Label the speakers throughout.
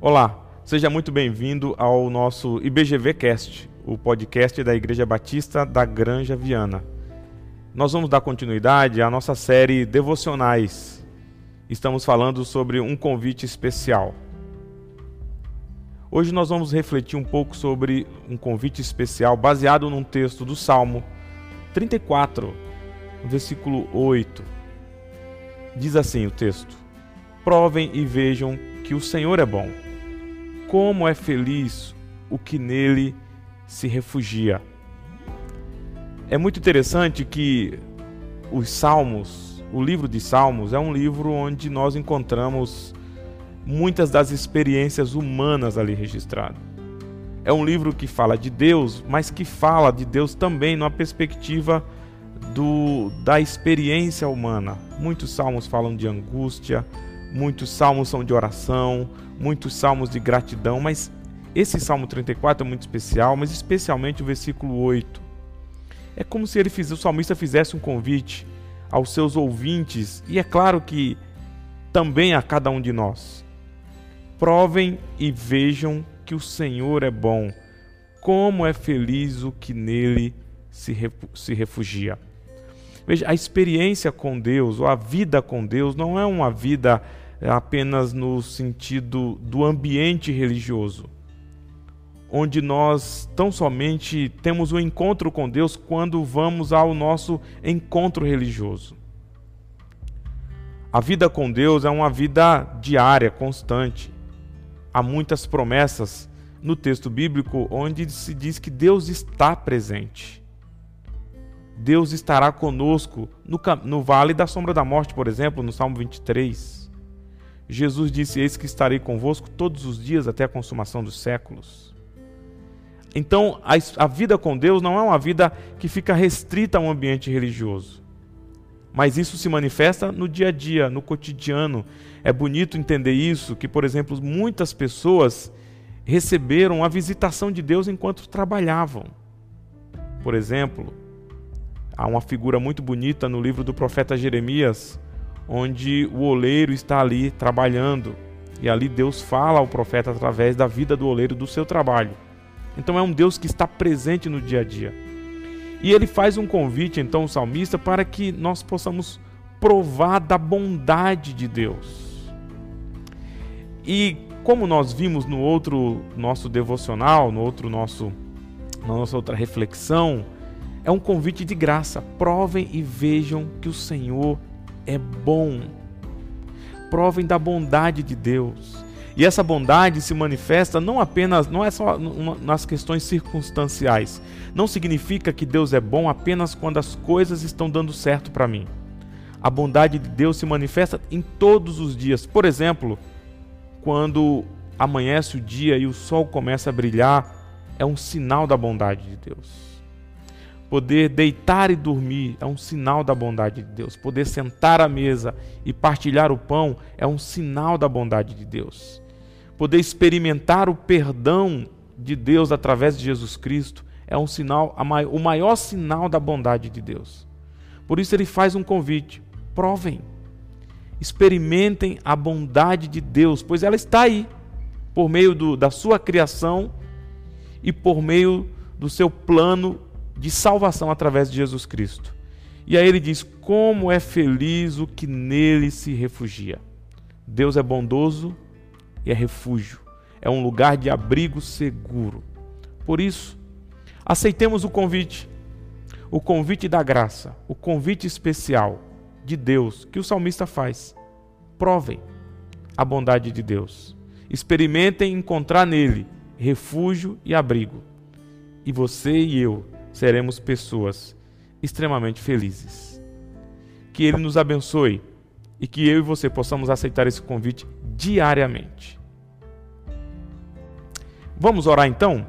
Speaker 1: Olá, seja muito bem-vindo ao nosso IBGV Cast, o podcast da Igreja Batista da Granja Viana. Nós vamos dar continuidade à nossa série Devocionais. Estamos falando sobre um convite especial. Hoje nós vamos refletir um pouco sobre um convite especial baseado num texto do Salmo 34, versículo 8. Diz assim o texto: Provem e vejam que o Senhor é bom como é feliz o que nele se refugia. É muito interessante que os Salmos, o livro de Salmos, é um livro onde nós encontramos muitas das experiências humanas ali registradas. É um livro que fala de Deus, mas que fala de Deus também numa perspectiva do, da experiência humana. Muitos salmos falam de angústia, muitos salmos são de oração, muitos salmos de gratidão, mas esse Salmo 34 é muito especial, mas especialmente o versículo 8. É como se ele o salmista fizesse um convite aos seus ouvintes, e é claro que também a cada um de nós. Provem e vejam que o Senhor é bom, como é feliz o que nele se refugia. Veja, a experiência com Deus, ou a vida com Deus, não é uma vida apenas no sentido do ambiente religioso, onde nós tão somente temos o um encontro com Deus quando vamos ao nosso encontro religioso. A vida com Deus é uma vida diária, constante. Há muitas promessas no texto bíblico onde se diz que Deus está presente. Deus estará conosco no, no vale da sombra da morte, por exemplo, no Salmo 23. Jesus disse: Eis que estarei convosco todos os dias até a consumação dos séculos. Então, a, a vida com Deus não é uma vida que fica restrita a um ambiente religioso. Mas isso se manifesta no dia a dia, no cotidiano. É bonito entender isso, que, por exemplo, muitas pessoas receberam a visitação de Deus enquanto trabalhavam. Por exemplo, há uma figura muito bonita no livro do profeta Jeremias, onde o oleiro está ali trabalhando. E ali Deus fala ao profeta através da vida do oleiro, do seu trabalho. Então é um Deus que está presente no dia a dia. E ele faz um convite, então, o salmista, para que nós possamos provar da bondade de Deus. E como nós vimos no outro nosso devocional, no outro nosso, na nossa outra reflexão, é um convite de graça. Provem e vejam que o Senhor é bom. Provem da bondade de Deus. E essa bondade se manifesta não apenas, não é só nas questões circunstanciais. Não significa que Deus é bom apenas quando as coisas estão dando certo para mim. A bondade de Deus se manifesta em todos os dias. Por exemplo, quando amanhece o dia e o sol começa a brilhar, é um sinal da bondade de Deus. Poder deitar e dormir é um sinal da bondade de Deus. Poder sentar à mesa e partilhar o pão é um sinal da bondade de Deus. Poder experimentar o perdão de Deus através de Jesus Cristo é um sinal, o maior sinal da bondade de Deus. Por isso ele faz um convite: provem, experimentem a bondade de Deus, pois ela está aí, por meio do, da sua criação e por meio do seu plano de salvação através de Jesus Cristo. E aí ele diz: Como é feliz o que nele se refugia. Deus é bondoso e é refúgio, é um lugar de abrigo seguro. Por isso, aceitemos o convite, o convite da graça, o convite especial de Deus que o salmista faz. Provem a bondade de Deus. Experimentem encontrar nele refúgio e abrigo. E você e eu seremos pessoas extremamente felizes. Que Ele nos abençoe e que eu e você possamos aceitar esse convite diariamente. Vamos orar então?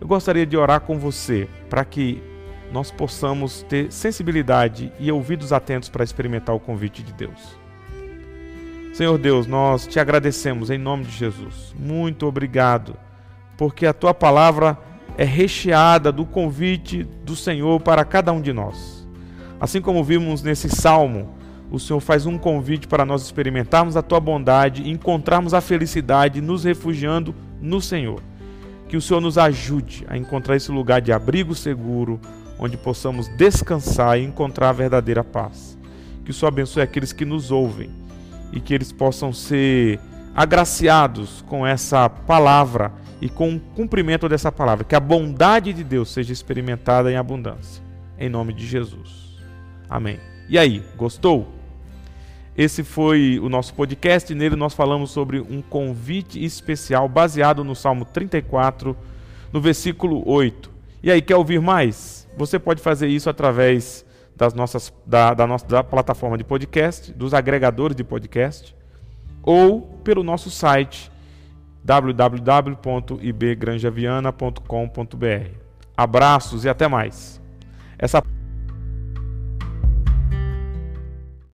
Speaker 1: Eu gostaria de orar com você para que nós possamos ter sensibilidade e ouvidos atentos para experimentar o convite de Deus. Senhor Deus, nós te agradecemos em nome de Jesus. Muito obrigado, porque a tua palavra é recheada do convite do Senhor para cada um de nós. Assim como vimos nesse salmo, o Senhor faz um convite para nós experimentarmos a tua bondade e encontrarmos a felicidade nos refugiando no Senhor. Que o Senhor nos ajude a encontrar esse lugar de abrigo seguro, onde possamos descansar e encontrar a verdadeira paz. Que o Senhor abençoe aqueles que nos ouvem e que eles possam ser agraciados com essa palavra e com o cumprimento dessa palavra. Que a bondade de Deus seja experimentada em abundância. Em nome de Jesus. Amém. E aí, gostou? Esse foi o nosso podcast. Nele nós falamos sobre um convite especial baseado no Salmo 34, no versículo 8. E aí, quer ouvir mais? Você pode fazer isso através das nossas, da, da nossa da plataforma de podcast, dos agregadores de podcast, ou pelo nosso site www.ibgranjaviana.com.br. Abraços e até mais. Essa